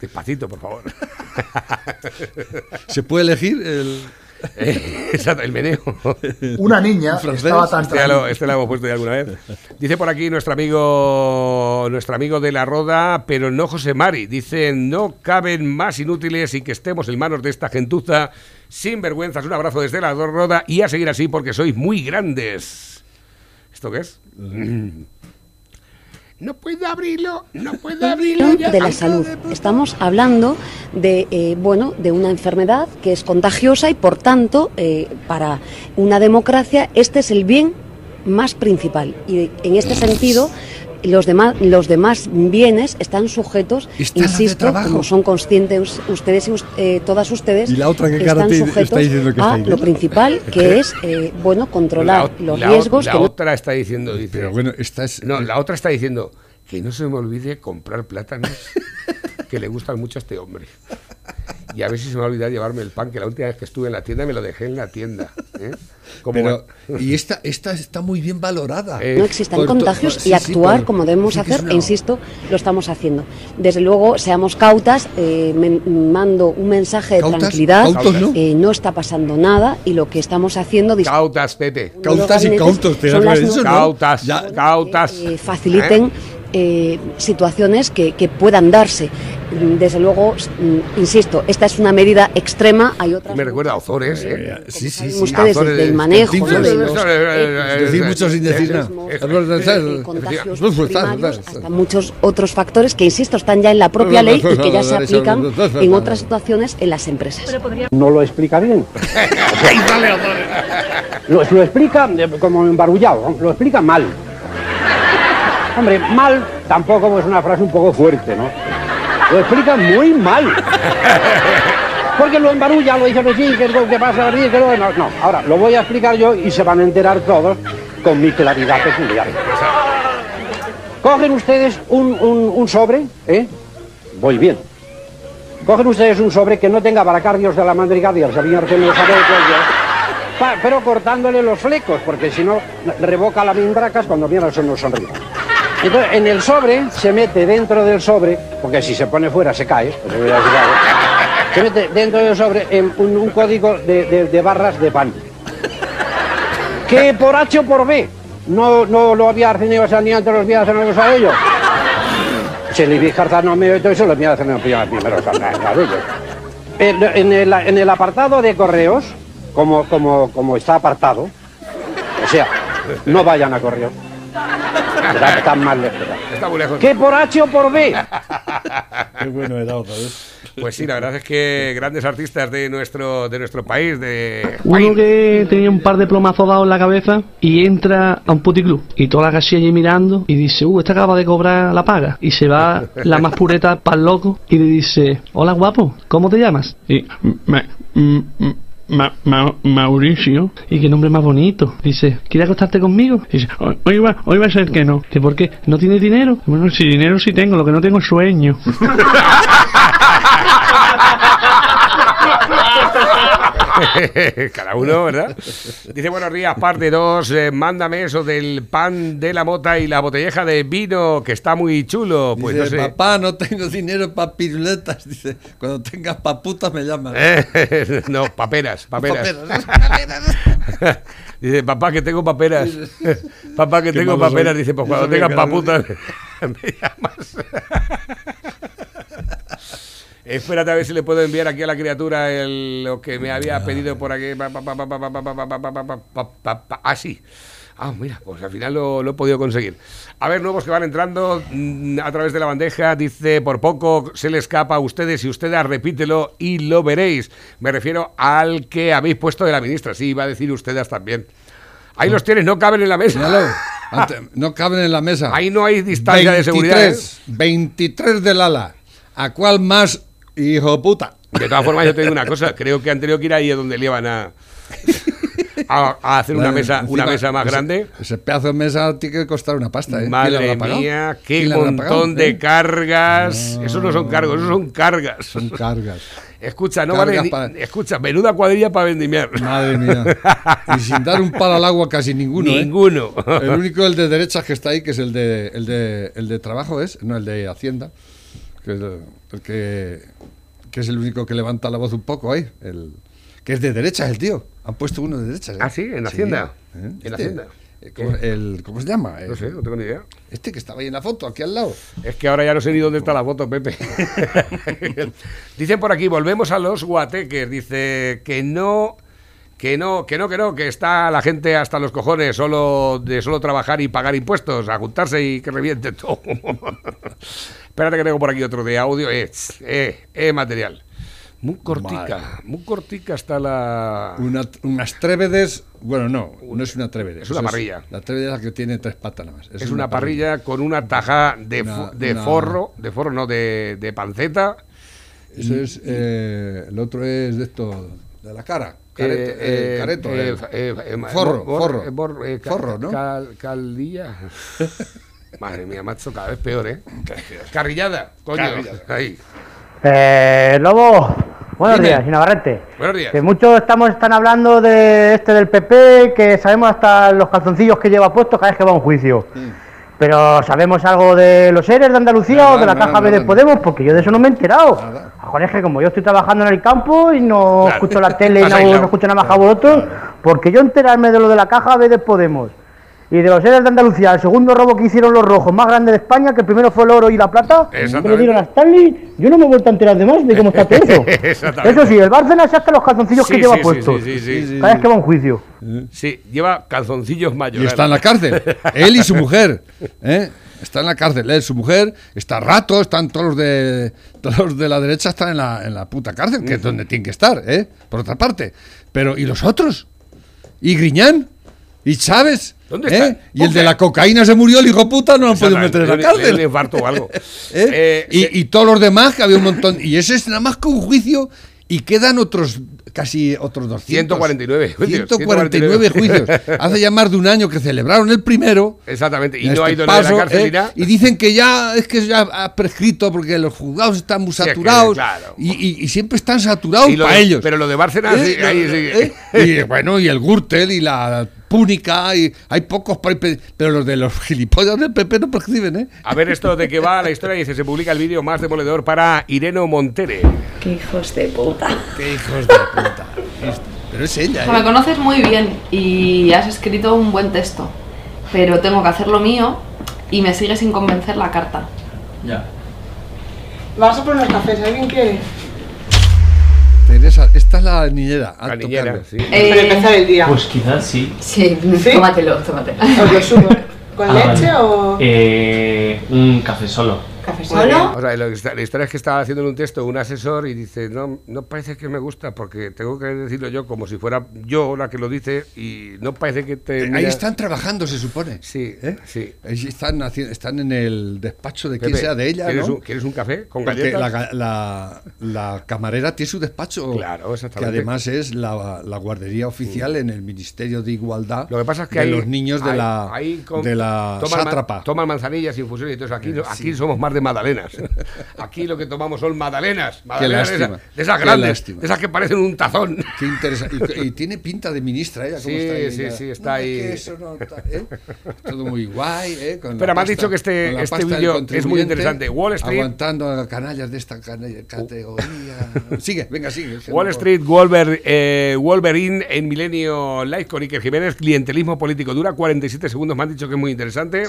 despacito, por favor. ¿Se puede elegir el, Eh, exacto, el meneo. Una niña francés? estaba tan Este lo, este lo hemos puesto ya alguna vez. Dice por aquí nuestro amigo nuestro amigo de la Roda, pero no José Mari. Dice, no caben más inútiles y que estemos en manos de esta gentuza sin vergüenzas. Un abrazo desde la Roda y a seguir así porque sois muy grandes. ¿Esto qué es? No puedo abrirlo, no puedo abrirlo. ya. de la salud. Estamos hablando de, eh, bueno, de una enfermedad que es contagiosa y, por tanto, eh, para una democracia este es el bien más principal. Y en este sentido, los demás, los demás bienes están sujetos, Está la de insisto, como son conscientes ustedes y eh, todas ustedes, ¿Y la otra cara están te- sujetos que a lo principal, que es, eh, bueno, controlar La- los la- riesgos. La que no- otra está diciendo, dice, Pero bueno, esta es. No, la otra está diciendo que no se me olvide comprar plátanos que le gustan mucho a este hombre. Y a ver si se me va a olvidar llevarme el pan, que la última vez que estuve en la tienda me lo dejé en la tienda. ¿eh? Como- Pero, y esta, esta está muy bien valorada. Eh, no existan Por contagios sí, y sí, actuar por- como debemos sí hacer, una- e insisto, lo estamos haciendo. Desde luego, seamos cautas, eh, mando un mensaje de ¿Cautas? tranquilidad, ¿Cautos no? eh, no está pasando nada y lo que estamos haciendo Cautas, Pepe. Cautas y cautos, te has dicho, ¿no? Cautas, Ya. cautas. eh, faciliten eh, situaciones que, que puedan darse. Desde luego, mm, insisto, esta es una medida extrema, hay otras Me recuerda a Ozores, ¿eh? Sí, sí, saben ustedes Azores del de- manejo ¿no? De los Eh, Decir mucho sin decir nada. eh, contagios primarios hasta muchos otros factores que, insisto, están ya en la propia ley y que ya se aplican en otras situaciones en las empresas. no lo explica bien. Lo, lo explica eh, como embarullado, lo explica mal. Hombre, mal tampoco es una frase un poco fuerte, ¿no? Lo explica muy mal. Porque lo embarulla, lo dice que sí, que es lo que pasa, que que no, no. Ahora, lo voy a explicar yo y se van a enterar todos con mi claridad peculiar. Cogen ustedes un, un- sobre, ¿eh? Voy bien. Cogen ustedes un sobre que no tenga baracardios de la mandrigadia, el sabían que no lo sabe pues, pero cortándole los flecos, porque si no revoca las mindracas cuando viene eso no sonríe. Entonces, en el sobre se mete dentro del sobre, porque si se pone fuera se cae, pues se mete dentro del sobre en un, código de, de- barras de pan. Que por H o por B no, no lo había ni antes los días hacer una cosa de ello. Se le dije no me y todo eso, lo a en el primer- primero. En, en el, en el apartado de correos, como, como, como está apartado, o sea, no vayan a correos. Está, está mal lejos. Está muy lejos. Que por H o por B. Qué bueno era otra vez. Pues sí, la verdad es que grandes artistas de nuestro, de nuestro país, de Uno que tenía un par de plomazos dados en la cabeza y entra a un puticlub y toda la casilla allí mirando y dice, uh, este acaba de cobrar la paga. Y se va la más pureta para el loco y le dice, hola guapo, ¿cómo te llamas? Y, "Ma- mm, mm, Ma- Ma- Mauricio. Y qué nombre más bonito. Dice, ¿quieres acostarte conmigo? Dice, "Hoy- va, hoy va a ser que no. ¿Que por qué? ¿No tienes dinero? Bueno, si dinero sí tengo, lo que no tengo es sueño. Cada uno, ¿verdad? Dice, buenos días, parte 2. mándame eso del pan de la mota y la botelleja de vino, que está muy chulo. Pues Dice, no sé. papá, no tengo dinero para piruletas. Dice, cuando tengas pa' putas me llamas. Eh, no, paperas, paperas. Paperas. Dice, papá, que tengo paperas. papá, que tengo soy. paperas. Dice, pues cuando tengas paputas, me llamas. Espérate a ver si le puedo enviar aquí a la criatura lo que me había pedido por aquí. Así. Ah, mira, pues al final lo, he podido conseguir. A ver, nuevos que van entrando a través de la bandeja. Dice, por poco se le escapa a ustedes y ustedes repítelo y lo veréis. Me refiero al que habéis puesto de la ministra. Sí, iba a decir ustedes también. Ahí los tienes, no caben en la mesa. No caben en la mesa. Ahí no hay distancia de seguridad. ¿eh? 23 del ala. ¿A cuál más hijo puta? De todas formas, yo te digo una cosa. Creo que han tenido que ir ahí a donde le iban a, a, a hacer una mesa, una mesa más ese- grande. Ese pedazo de mesa tiene que costar una pasta, ¿eh? ¿Quién la Madre mía, qué ¿Quién la habrá montón de eh? cargas. Eso no son cargos, eso son cargas. Son cargas. Escucha, no Cargas vale. ni- Escucha, menuda cuadrilla para vendimiar. Madre mía. Y sin dar un palo al agua casi ninguno. ¿eh? Ninguno. El único, el de derechas que está ahí, que es el de, el de, el de trabajo, es, no el de Hacienda, que es el, el que, que es el único que levanta la voz un poco ahí. El, que es de derechas el tío. Han puesto uno de derechas. ¿eh? Ah, sí, en Hacienda. ¿eh? En Este, Hacienda. eh, ¿Cómo, el, ¿Cómo se llama? No sé, no tengo ni idea. Este que estaba ahí en la foto, aquí al lado. Es que ahora ya no sé ni dónde está la foto, Pepe. Dicen por aquí, volvemos a los guateques. Dice que no, que no, que no, que no, que está la gente hasta los cojones solo de solo trabajar y pagar impuestos, a juntarse y que reviente todo. Espérate que tengo por aquí otro de audio. Eh, eh, eh, material. Muy cortica, muy cortica está la... Una, unas trévedes, bueno, no, no es una trévede. Es una parrilla. la trévede es la que tiene tres patas nada más. Es, una, parrilla, con una taja de, Una- de una- forro, de forro no, de, de panceta. Eso es, eh, el otro es de esto, de la cara. Careto, Eh, eh, careto, eh, eh. eh, eh, forro, bor- forro. eh, bor- eh, ca- forro, ¿no? cal- caldilla. Madre mía, macho, cada vez peor, ¿eh? Carrillada, coño. Carrillada. Ahí. Eh, Lobo, Buenos Dime. días, Navarrete. Buenos días. Que muchos estamos están hablando de este del PP, que sabemos hasta los calzoncillos que lleva puestos cada vez que va a un juicio. Pero ¿sabemos algo de los seres de Andalucía Nada, o de la nada, caja B de. Podemos? Porque yo de eso no me he enterado. Joder, es que como yo estoy trabajando en el campo y no Claro. escucho la tele y no, escucho nada más a vosotros, porque yo enterarme de lo de la caja B de Podemos y de los seres de Andalucía, el segundo robo que hicieron los rojos más grande de España, que primero fue el oro y la plata, que le Exactamente. dieron a Stanley, yo no me he vuelto a enterar de más de cómo está todo eso. Eso sí, el Bárcenas hasta los calzoncillos Sí, que lleva sí, sí, puestos. sí, sí, sí. Cada vez que va a un juicio. Sí, lleva calzoncillos Y mayores. está en la cárcel. Él y su mujer. ¿eh? Está en la cárcel. Él, su mujer, está rato, están todos los de todos los de la derecha están en la, en la puta cárcel, que es donde tienen que estar, ¿eh? Por otra parte. Pero, ¿y los otros? ¿Y Griñán? ¿Y Chávez? ¿Dónde ¿Eh? está? Y el de la cocaína se murió, el hijo puta, no lo han podido meter en la Le- le- le cárcel. o algo. ¿Eh? Eh, y, y todos los demás, que había un montón. Y ese es nada más que un juicio. Y quedan otros, casi otros 200. 149 juicios, 149 juicios. Hace ya más de un año que celebraron el primero. Exactamente, y este no ha ido a la cárcel ¿eh? Y dicen que ya es que ya ha prescrito porque los juzgados están muy Sí, es que, saturados. claro. y, y- y siempre están saturados para ellos. Pero lo de Bárcenas, sí, ¿Eh? ahí sí. ¿Eh? Y bueno, y el Gürtel y la Púnica, y hay pocos, pero los de los gilipollas del PP no prescriben, ¿eh? A ver esto de que va la historia, dice, se publica el vídeo más demoledor para Ireno Montere. Qué hijos de puta. Qué hijos de puta. Pero es ella, Me ¿eh? conoces muy bien y has escrito un buen texto, pero tengo que hacer lo mío y me sigue sin convencer la carta. Ya. Vamos a poner cafés, ¿alguien quiere? Teresa, esta es la niñera. La alto niñera, sí. Eh, Para empezar el día. Pues quizás sí. Sí, tómatelo, tómatelo. Os lo subo. ¿Con Ah, leche vale. o Eh, un café solo. Café O sea, que la historia es que estaba haciendo en un texto un asesor y dice, no, no parece que me gusta porque tengo que decirlo yo como si fuera yo la que lo dice y no parece que te... Eh, Ahí están trabajando, se supone. Sí, ¿Eh? sí. Ahí están, están en el despacho de quien Pepe, sea de ella, ¿quieres ¿no? un- ¿Quieres un café con Porque galletas? la, la- la camarera tiene su despacho, Claro, que exactamente. además es la, la guardería oficial en el Ministerio de Igualdad Lo que pasa es que de hay, los niños de hay- la, hay com- de la toman ma- sátrapa. Toman manzanillas, infusiones y todo eso. Aquí, Eh, aquí sí. somos más de magdalenas. Aquí lo que tomamos son magdalenas. magdalenas de, lástima, esas, de esas qué grandes, lástima. de esas que parecen un tazón. Qué interesante. Y, y tiene pinta de ministra ella, ¿cómo Sí, está sí, sí, está No, ahí. eso no está, ¿eh? Todo muy guay, ¿eh? Con Pero me han pasta- dicho que este- este vídeo es muy interesante. Wall Street- Aguantando a canallas de esta categoría. Sigue, venga, sigue. Wall Street Wolver, eh, Wolverine en Milenio Live con Iker Jiménez, clientelismo político. Dura 47 segundos, me han dicho que es muy interesante.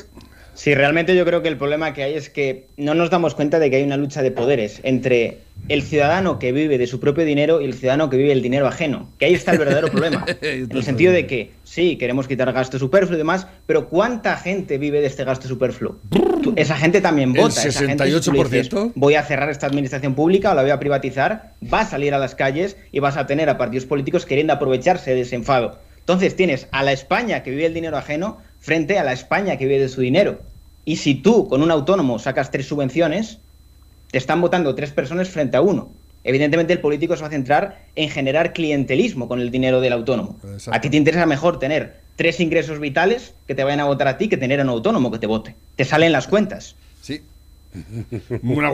Sí, realmente yo creo que el problema que hay es que no nos damos cuenta de que hay una lucha de poderes entre el ciudadano que vive de su propio dinero y el ciudadano que vive el dinero ajeno. Que ahí está el verdadero problema. En el sentido de que sí, queremos quitar gasto superfluo y demás, pero ¿cuánta gente vive de este gasto superfluo? Tú- esa gente también El vota. esa gente, si dices, 68%. voy a cerrar esta administración pública o la voy a privatizar, va a salir a las calles y vas a tener a partidos políticos queriendo aprovecharse de ese enfado. Entonces tienes a la España que vive el dinero ajeno frente a la España que vive de su dinero. Y si tú con un autónomo sacas tres subvenciones, te están votando tres personas frente a uno. Evidentemente el político se va a centrar en generar clientelismo con el dinero del autónomo. A ti te interesa mejor tener tres ingresos vitales que te vayan a votar a ti que tener a un autónomo que te vote. Te salen las cuentas. Una-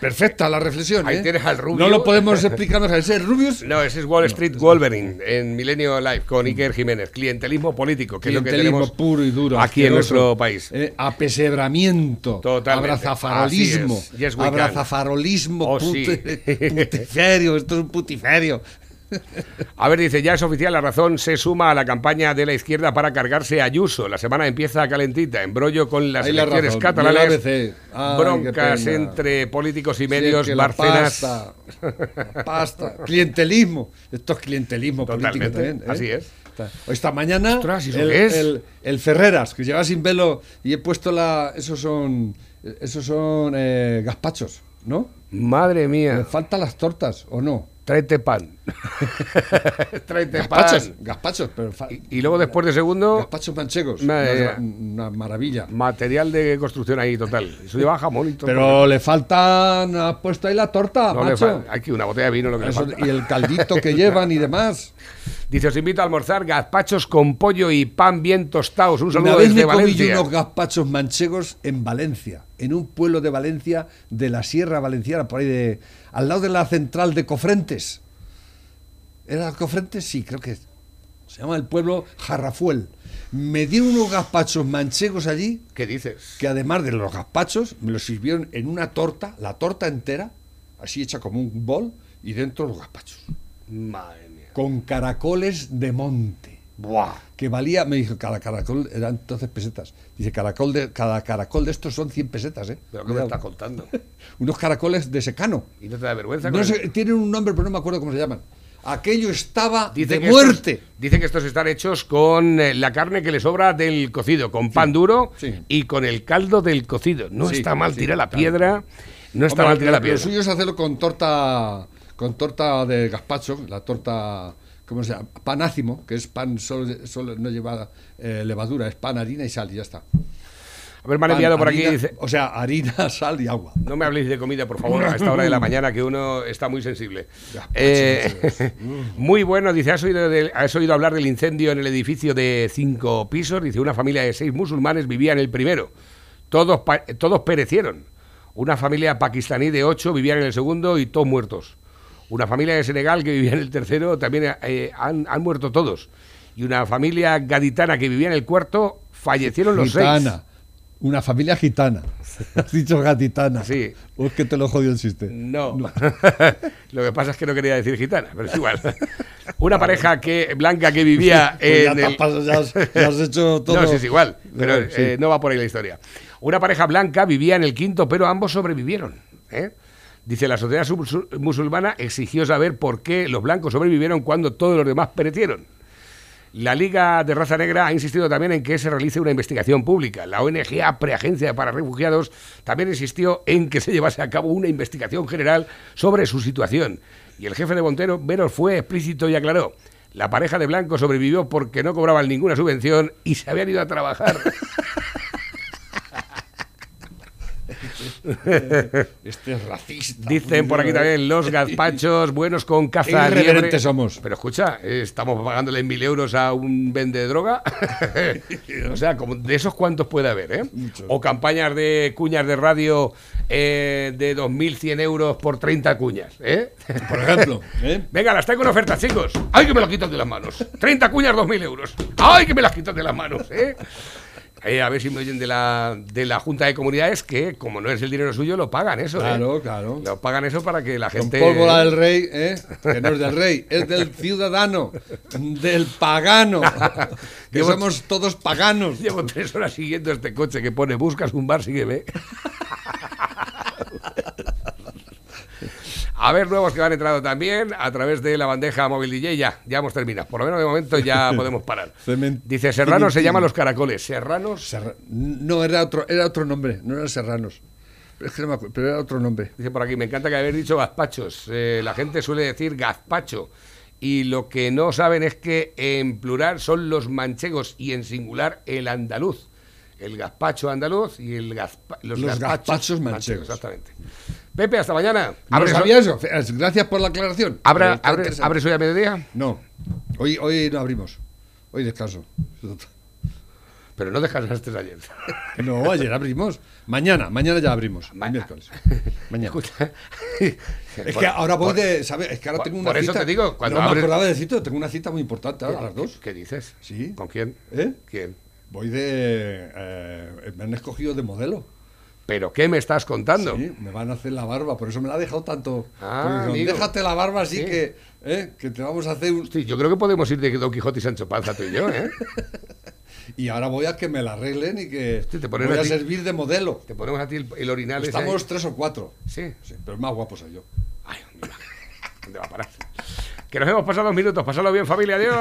perfecta la reflexión. Ahí ¿eh? tienes al rubio. No lo podemos explicarnos. ¿Ese es Rubius? No, ese es Wall Street Wolverine en Milenio Live con Iker Jiménez. Clientelismo político, que es lo que tenemos puro y duro. aquí en nuestro país. Eh, apesebramiento. Totalmente. Abrazafarolismo. Yes, abrazafarolismo. Oh, sí. putiferio. Esto es un putiferio. A ver, dice, ya es oficial, la razón se suma a la campaña de la izquierda para cargarse a Ayuso. La semana empieza calentita, embrollo con las Ahí la elecciones razón. Ay, qué broncas entre políticos y medios, que la Bárcenas... pasta, la pasta, clientelismo. Esto es clientelismo político Totalmente, también. ¿eh? así es. Esta- mañana Ostras, ¿y eso el, es? el- el Ferreras, que lleva sin velo y he puesto la... Esos son, esos son eh, gazpachos, ¿no? Madre mía. Me faltan las tortas, ¿o no? Tráete pan. Tráete Gazpachos, pan. gazpachos, pero fa- Y luego después de segundo... gazpachos manchegos. Madre una, una maravilla. Material de construcción ahí total. Eso lleva jamón y todo. Pero le faltan... ¿Has puesto ahí la torta, No le macho? Aquí una botella de vino lo que le Eso- falta. y el caldito que llevan y demás. Dice, os invito a almorzar gazpachos con pollo y pan bien tostados. Un Una saludo vez desde me comí yo Valencia. unos gazpachos manchegos en Valencia, en un pueblo de Valencia, de la Sierra Valenciana, por ahí de, al lado de la central de Cofrentes. ¿Era Cofrentes? Sí, creo que se llama el pueblo Jarrafuel. Me dieron unos gazpachos manchegos allí, ¿Qué dices? que además de los gazpachos, me los sirvieron en una torta, la torta entera, así hecha como un bol, y dentro los gazpachos. Madre. Con caracoles de monte. Buah. Que valía, me dijo, cada caracol eran entonces pesetas. Dice, caracol de, cada caracol de estos son 100 pesetas, ¿eh? ¿Pero qué me estás contando? Unos caracoles de secano. ¿Y no te da vergüenza? No sé, tienen un nombre, pero no me acuerdo cómo se llaman. Aquello estaba de muerte. Estos, dice que estos están hechos con eh, la carne que le sobra del cocido, con pan duro sí. y con el caldo del cocido. No Sí, está mal tirar la piedra. No está Hombre, mal tirar la piedra. Lo suyo es hacerlo con torta, con torta de gazpacho, la torta, ¿cómo se llama? Pan ácimo, que es pan solo, solo no lleva eh, levadura, es pan, harina y sal y ya está. A ver, me han enviado por aquí. Dice, O sea, harina, sal y agua. no me habléis de comida, por favor, a esta hora de la mañana, que uno está muy sensible. Eh, muy bueno, dice, ¿has oído, ¿has oído hablar del incendio en el edificio de cinco pisos? Dice, una familia de seis musulmanes vivía en el primero. Todos, todos perecieron. Una familia pakistaní de ocho vivía en el segundo y todos muertos. Una familia de Senegal que vivía en el tercero también eh, han, han muerto todos. Y una familia gaditana que vivía en el cuarto fallecieron los seis. Una familia gitana. Has dicho gatitana. Sí. O es que te lo jodió el chiste. No. Lo que pasa es que no quería decir gitana, pero es igual. Una pareja que blanca que vivía Pues ya en has el- pasado, ya has- ya has hecho todo. No, sí, es igual, pero Sí. eh, no va por ahí la historia. Una pareja blanca vivía en el quinto, pero ambos sobrevivieron. ¿eh? Dice, la sociedad musulmana exigió saber por qué los blancos sobrevivieron cuando todos los demás perecieron. La Liga de Raza Negra ha insistido también en que se realice una investigación pública. La ONG APRE, Agencia para Refugiados, también insistió en que se llevase a cabo una investigación general sobre su situación. Y el jefe de Bomberos fue explícito y aclaró. La pareja de blancos sobrevivió porque no cobraban ninguna subvención y se habían ido a trabajar. Este es racista. Dicen por aquí también los gazpachos buenos con caza liebre. somos. Pero escucha, eh, estamos pagándole mil euros a un vende de droga. o sea, como de esos cuantos puede haber, ¿eh? O campañas de cuñas de radio eh, de 2.100 euros por 30 cuñas, ¿eh? Por ejemplo, ¿eh? Venga, las traigo en oferta, chicos. ¡Ay, que me las quitan de las manos! 30 cuñas, 2.000 euros. ¡Ay, que me las quitan de las manos! ¿eh? Eh, a ver si me oyen de la, de la Junta de Comunidades que, como no es el dinero suyo, lo pagan eso. ¿eh? Claro, claro. Lo pagan eso para que la Con gente. pólvora del rey, ¿eh? que no es del rey, es del ciudadano, del pagano. que somos todos paganos. Llevo tres horas siguiendo este coche que pone buscas un bar, sígueme. A ver, nuevos que han entrado también a través de la bandeja móvil DJ. Ya, ya hemos terminado. Por lo menos de momento ya podemos parar. Dice Serrano se llama Los Caracoles. Serranos. Serra- No, era otro, era otro nombre, no eran serranos. Es que no me acuerdo, pero era otro nombre. Dice por aquí, me encanta que habéis dicho gazpachos. Eh, la gente suele decir gazpacho. Y lo que no saben es que en plural son los manchegos y en singular el andaluz. El gazpacho andaluz y el gazpa- los, Los gazpachos manchegos. Exactamente. Pepe, hasta mañana. ¿No lo ¿Abres, sabía eso? Gracias por la aclaración. abra- abre-. ¿Abres hoy a mediodía? No, hoy, hoy no abrimos. Hoy descanso. Pero no descansaste ayer. No, ayer abrimos. Mañana, mañana ya abrimos. miércoles. Mañana. Es que ahora voy de. ¿sabes? Es que ahora Por- tengo una por eso cita. te digo, cuando no abres- me acordaba de decirte, tengo una cita muy importante ahora a las dos. ¿Qué dices? Sí. ¿Con quién? ¿Eh? ¿Quién? Voy de. eh, me han escogido de modelo. ¿Pero qué me estás contando? Sí, me van a hacer la barba, por eso me la ha dejado tanto. Ah, dijeron. Déjate la barba así Sí. que, ¿eh? que te vamos a hacer un. Sí, yo creo que podemos ir de Don Quijote y Sancho Panza tú y yo, ¿eh? Y ahora voy a que me la arreglen y que Sí, te voy a a ti- servir de modelo. Te ponemos a ti el, el orinal Estamos tres o cuatro. Sí. Sí, pero más guapo soy yo. Ay, ¿dónde va a parar? Que nos hemos pasado dos minutos. Pasado bien, familia. Adiós.